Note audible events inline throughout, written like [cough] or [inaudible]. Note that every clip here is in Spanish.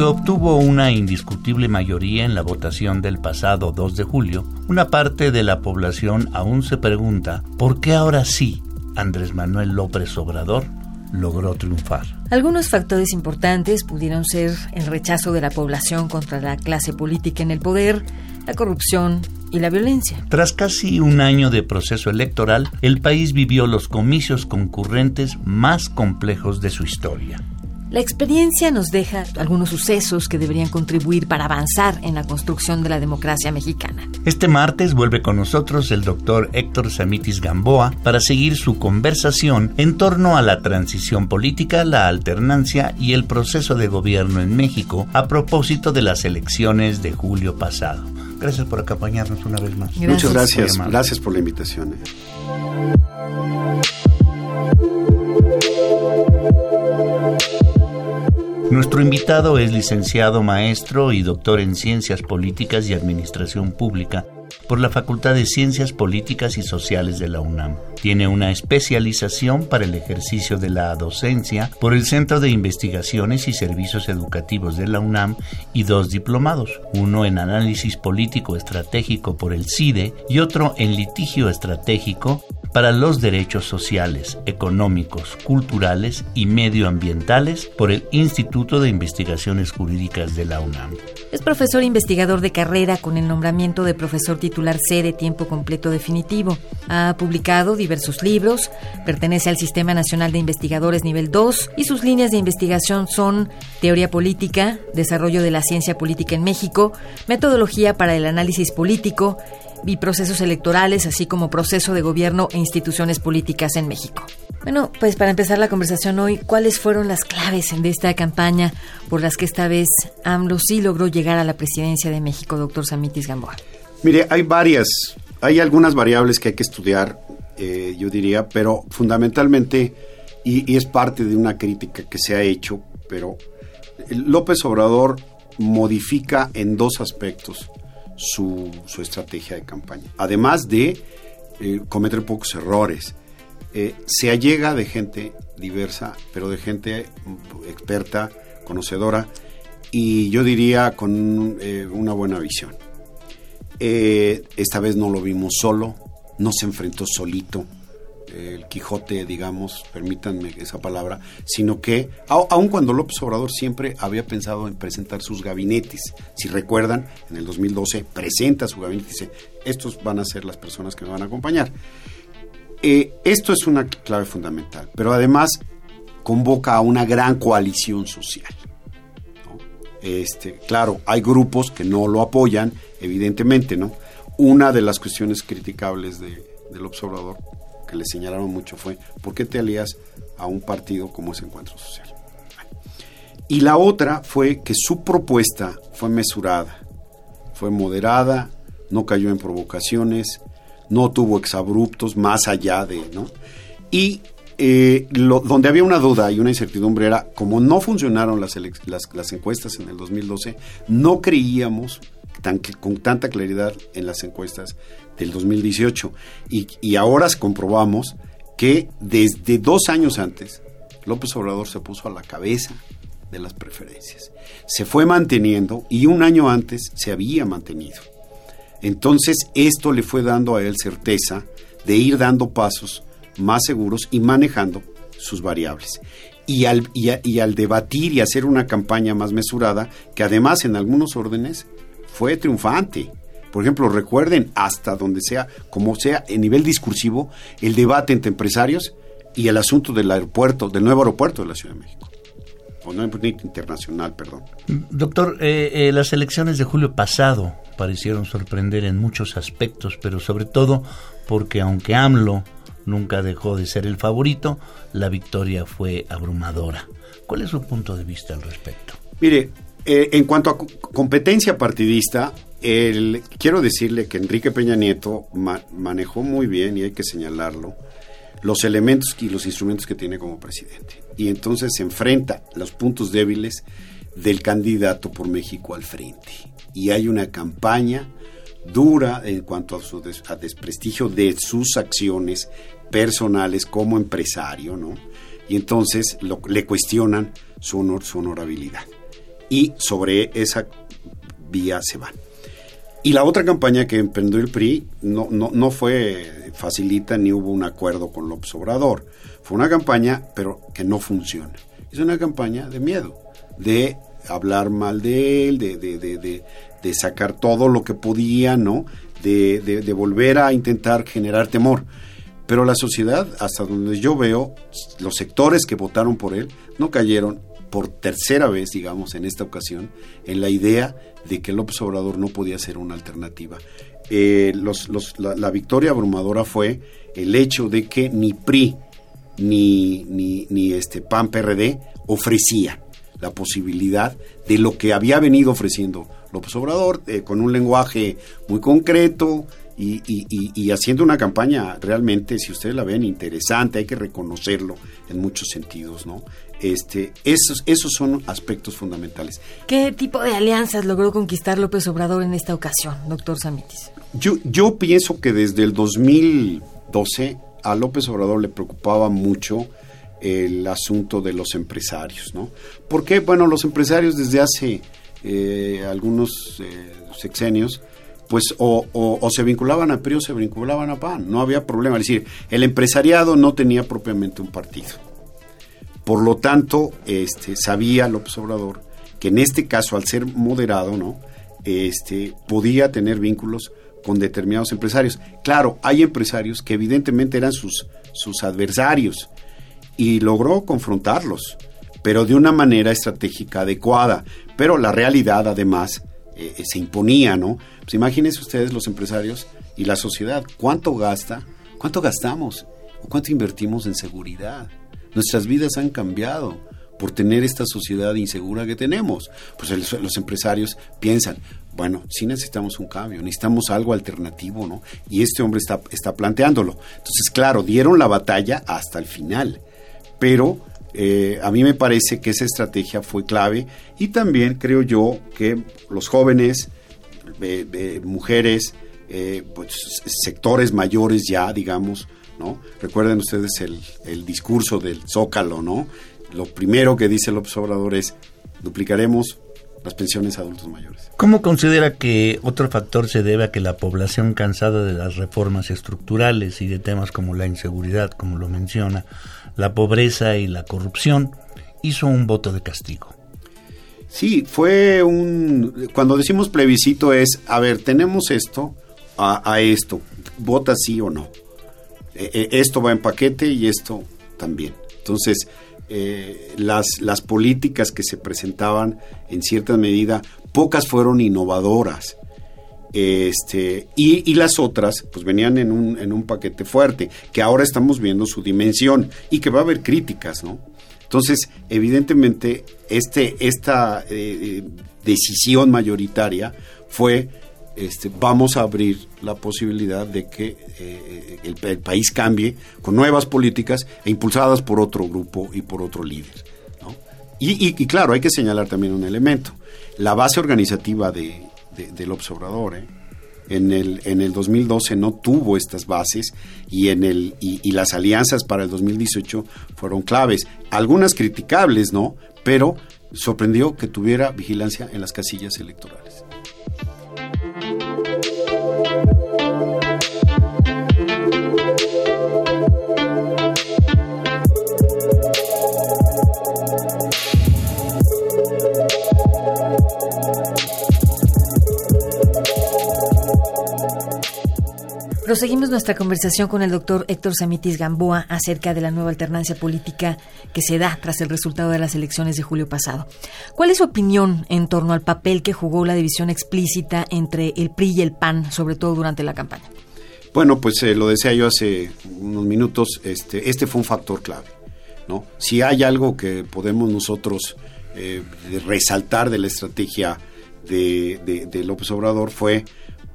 Aunque obtuvo una indiscutible mayoría en la votación del pasado 2 de julio, una parte de la población aún se pregunta por qué ahora sí Andrés Manuel López Obrador logró triunfar. Algunos factores importantes pudieron ser el rechazo de la población contra la clase política en el poder, la corrupción y la violencia. Tras casi un año de proceso electoral, el país vivió los comicios concurrentes más complejos de su historia. La experiencia nos deja algunos sucesos que deberían contribuir para avanzar en la construcción de la democracia mexicana. Este martes vuelve con nosotros el doctor Héctor Samitis Gamboa para seguir su conversación en torno a la transición política, la alternancia y el proceso de gobierno en México a propósito de las elecciones de julio pasado. Gracias por acompañarnos una vez más. Muchas gracias. Gracias por la invitación. Nuestro invitado es licenciado maestro y doctor en Ciencias Políticas y Administración Pública por la Facultad de Ciencias Políticas y Sociales de la UNAM. Tiene una especialización para el ejercicio de la docencia por el Centro de Investigaciones y Servicios Educativos de la UNAM y dos diplomados, uno en Análisis Político Estratégico por el CIDE y otro en Litigio Estratégico para los derechos sociales, económicos, culturales y medioambientales por el Instituto de Investigaciones Jurídicas de la UNAM. Es profesor investigador de carrera con el nombramiento de profesor titular C de tiempo completo definitivo. Ha publicado diversos libros, pertenece al Sistema Nacional de Investigadores Nivel 2 y sus líneas de investigación son Teoría Política, Desarrollo de la Ciencia Política en México, Metodología para el Análisis Político, y procesos electorales, así como proceso de gobierno e instituciones políticas en México. Bueno, pues para empezar la conversación hoy, ¿cuáles fueron las claves de esta campaña por las que esta vez AMLO sí logró llegar a la presidencia de México, doctor Samitis Gamboa? Mire, hay varias, hay algunas variables que hay que estudiar, eh, yo diría, pero fundamentalmente, y, y es parte de una crítica que se ha hecho, pero López Obrador modifica en dos aspectos su, estrategia de campaña. Además de eh, cometer pocos errores. Eh, se allega de gente diversa, pero de gente experta, conocedora y yo diría con eh, una buena visión. esta vez no lo vimos solo, no se enfrentó solito el Quijote, digamos, permítanme esa palabra, sino que, aun cuando López Obrador siempre había pensado en presentar sus gabinetes, si recuerdan, en el 2012 presenta su gabinete y dice, estos van a ser las personas que me van a acompañar. Eh, esto es una clave fundamental, pero además convoca a una gran coalición social. Este, claro, hay grupos que no lo apoyan, evidentemente, ¿no? Una de las cuestiones criticables de, del observador que le señalaron mucho fue, ¿por qué te alías a un partido como ese Encuentro Social? Y la otra fue que su propuesta fue mesurada, fue moderada, no cayó en provocaciones, no tuvo exabruptos más allá de, ¿no? Y eh, donde había una duda y una incertidumbre era, como no funcionaron las, las, encuestas en el 2012, no creíamos con tanta claridad en las encuestas del 2018. Y, y ahora comprobamos que desde dos años antes, López Obrador se puso a la cabeza de las preferencias. Se fue manteniendo y un año antes se había mantenido. Entonces esto le fue dando a él certeza de ir dando pasos más seguros y manejando sus variables. Y al, y al debatir y hacer una campaña más mesurada, que además en algunos órdenes fue triunfante. Por ejemplo, recuerden hasta donde sea, como sea, en nivel discursivo, el debate entre empresarios y el asunto del aeropuerto, del nuevo aeropuerto de la Ciudad de México. O no internacional, perdón. Doctor, eh, eh, las elecciones de julio pasado parecieron sorprender en muchos aspectos, pero sobre todo porque aunque AMLO nunca dejó de ser el favorito, la victoria fue abrumadora. ¿Cuál es su punto de vista al respecto? Mire, Eh, en cuanto a competencia partidista, el, quiero decirle que Enrique Peña Nieto manejó muy bien, y hay que señalarlo, los elementos y los instrumentos que tiene como presidente. Y entonces se enfrenta los puntos débiles del candidato por México al frente. Y hay una campaña dura en cuanto a su desprestigio de sus acciones personales como empresario, ¿no? Y entonces le cuestionan su honor, su honorabilidad. Y sobre esa vía se van. Y la otra campaña que emprendió el PRI no, no, no fue facilita ni hubo un acuerdo con López Obrador. Fue una campaña, pero que no funciona. Es una campaña de miedo, de hablar mal de él, de, de, de, de sacar todo lo que podía, ¿no? De, de, volver a intentar generar temor. Pero la sociedad, hasta donde yo veo, los sectores que votaron por él no cayeron por tercera vez, digamos, en esta ocasión, en la idea de que López Obrador no podía ser una alternativa. Eh, la, victoria abrumadora fue el hecho de que ni PRI ni, ni, este PAN PRD ofrecía la posibilidad de lo que había venido ofreciendo López Obrador, eh, con un lenguaje muy concreto, y, y, haciendo una campaña realmente, si ustedes la ven, interesante, hay que reconocerlo en muchos sentidos, ¿no? Este, esos, esos son aspectos fundamentales. ¿Qué tipo de alianzas logró conquistar López Obrador en esta ocasión, doctor Samitis? Yo, yo pienso que desde el 2012 a López Obrador le preocupaba mucho el asunto de los empresarios, ¿no? Porque, bueno, los empresarios desde hace eh, algunos eh, sexenios, pues o, o, se vinculaban a PRI o se vinculaban a PAN, no había problema, es decir, el empresariado no tenía propiamente un partido por lo tanto, este, sabía López Obrador que en este caso, al ser moderado, ¿no? Este, podía tener vínculos con determinados empresarios. Claro, hay empresarios que evidentemente eran sus, sus adversarios y logró confrontarlos, pero de una manera estratégica adecuada. Pero la realidad, además, eh, eh, se imponía, ¿no? Pues imagínense ustedes los empresarios y la sociedad, ¿cuánto gasta? ¿Cuánto gastamos? ¿O cuánto invertimos en seguridad? Nuestras vidas han cambiado por tener esta sociedad insegura que tenemos. Pues los empresarios piensan, bueno, sí necesitamos un cambio, necesitamos algo alternativo, ¿no? Y este hombre está, está planteándolo. Entonces, claro, dieron la batalla hasta el final, pero eh, a mí me parece que esa estrategia fue clave y también creo yo que los jóvenes, eh, eh, mujeres, pues, sectores mayores ya, digamos, Recuerden ustedes el, discurso del Zócalo, ¿no? Lo primero que dice el observador es, duplicaremos las pensiones a adultos mayores. ¿Cómo considera que otro factor se debe a que la población cansada de las reformas estructurales y de temas como la inseguridad, como lo menciona, la pobreza y la corrupción, hizo un voto de castigo? Sí, fue un... Cuando decimos plebiscito es, a ver, tenemos esto a, a esto, vota sí o no. Eh, eh, esto va en paquete y esto también. Entonces, eh, las, las políticas que se presentaban en cierta medida, pocas fueron innovadoras. Este, y, las otras, pues venían en un, en un paquete fuerte, que ahora estamos viendo su dimensión y que va a haber críticas, ¿no? Entonces, evidentemente, este, esta decisión mayoritaria fue este, vamos a abrir la posibilidad de que eh, el, país cambie con nuevas políticas e impulsadas por otro grupo y por otro líder. Y, claro, hay que señalar también un elemento. La base organizativa de, del observador ¿eh? en, el, en el 2012 no tuvo estas bases y, en el, y, las alianzas para el 2018 fueron claves. Algunas criticables, ¿no? Pero sorprendió que tuviera vigilancia en las casillas electorales. Proseguimos nuestra conversación con el doctor Héctor Samitis Gamboa acerca de la nueva alternancia política que se da tras el resultado de las elecciones de julio pasado. ¿Cuál es su opinión en torno al papel que jugó la división explícita entre el PRI y el PAN, sobre todo durante la campaña? Bueno, pues eh, lo decía yo hace unos minutos, este, este fue un factor clave. ¿no? Si hay algo que podemos nosotros eh, resaltar de la estrategia de, de, López Obrador fue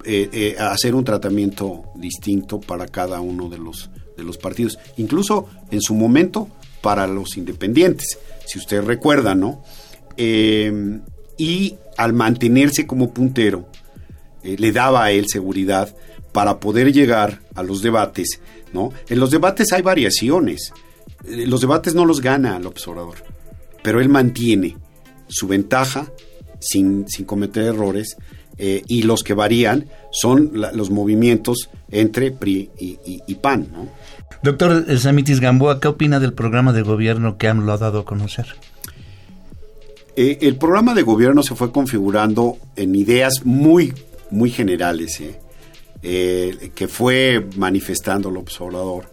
eh, eh, hacer un tratamiento distinto para cada uno de los, de los partidos, incluso en su momento para los independientes, si usted recuerda, ¿no? y al mantenerse como puntero, le daba a él seguridad para poder llegar a los debates, ¿no? En los debates hay variaciones. Los debates no los gana López Obrador, pero él mantiene su ventaja sin, cometer errores eh, y los que varían son los movimientos entre PRI y, PAN. ¿no? Doctor Samitis Gamboa, ¿qué opina del programa de gobierno que AMLO ha dado a conocer? Eh, el programa de gobierno se fue configurando en ideas muy, muy generales, ¿eh? que fue manifestando el observador.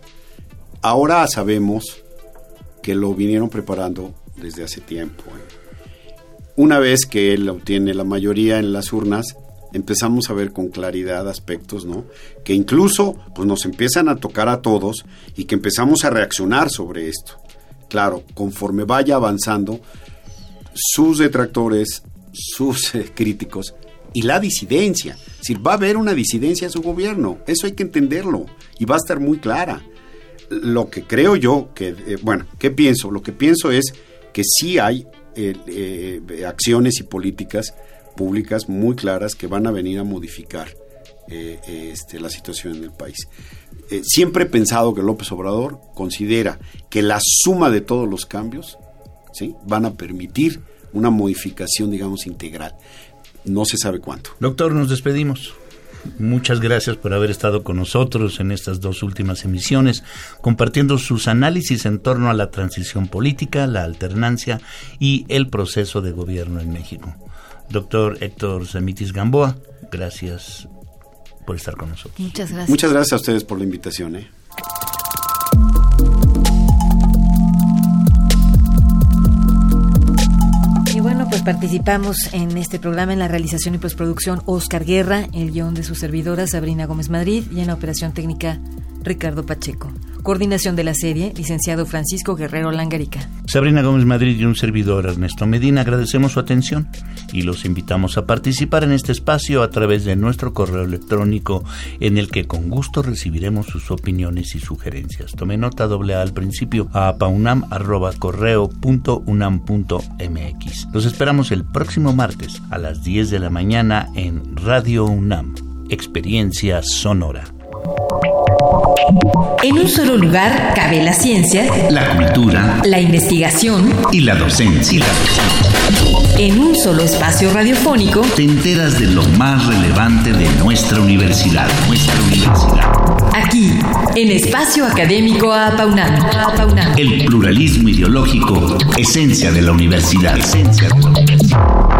Ahora sabemos que lo vinieron preparando desde hace tiempo. Una vez que él obtiene la mayoría en las urnas, empezamos a ver con claridad aspectos, ¿no? Que incluso pues nos empiezan a tocar a todos y que empezamos a reaccionar sobre esto. Claro, conforme vaya avanzando, sus detractores, sus [laughs] eh, críticos y la disidencia. Es va a haber una disidencia en su gobierno. Eso hay que entenderlo y va a estar muy clara. Lo que creo yo, que, eh, bueno, ¿qué pienso? Lo que pienso es que sí hay eh, eh, acciones y políticas públicas muy claras que van a venir a modificar eh, este, la situación en el país. siempre he pensado que López Obrador considera que la suma de todos los cambios van a permitir una modificación, digamos, integral. No se sabe cuánto. Doctor, nos despedimos. Muchas gracias por haber estado con nosotros en estas dos últimas emisiones, compartiendo sus análisis en torno a la transición política, la alternancia y el proceso de gobierno en México. Doctor Héctor Semitis Gamboa, gracias por estar con nosotros. Muchas gracias. Muchas gracias a ustedes por la invitación. ¿eh? Pues participamos en este programa en la realización y postproducción Oscar Guerra, el guion de su servidora Sabrina Gómez Madrid y en la operación técnica Ricardo Pacheco. Coordinación de la serie, licenciado Francisco Guerrero Langarica. Sabrina Gómez Madrid y un servidor Ernesto Medina agradecemos su atención y los invitamos a participar en este espacio a través de nuestro correo electrónico en el que con gusto recibiremos sus opiniones y sugerencias. Tome nota doble A al principio a paunam.correo.unam.mx. Los esperamos el próximo martes a las 10 de la mañana en Radio UNAM. Experiencia Sonora. En un solo lugar cabe la ciencia, la cultura, la investigación y la docencia. En un solo espacio radiofónico te enteras de lo más relevante de nuestra universidad, nuestra universidad. Aquí, en Espacio Académico Apaunam. El pluralismo ideológico, esencia de la universidad. Esencia de la universidad.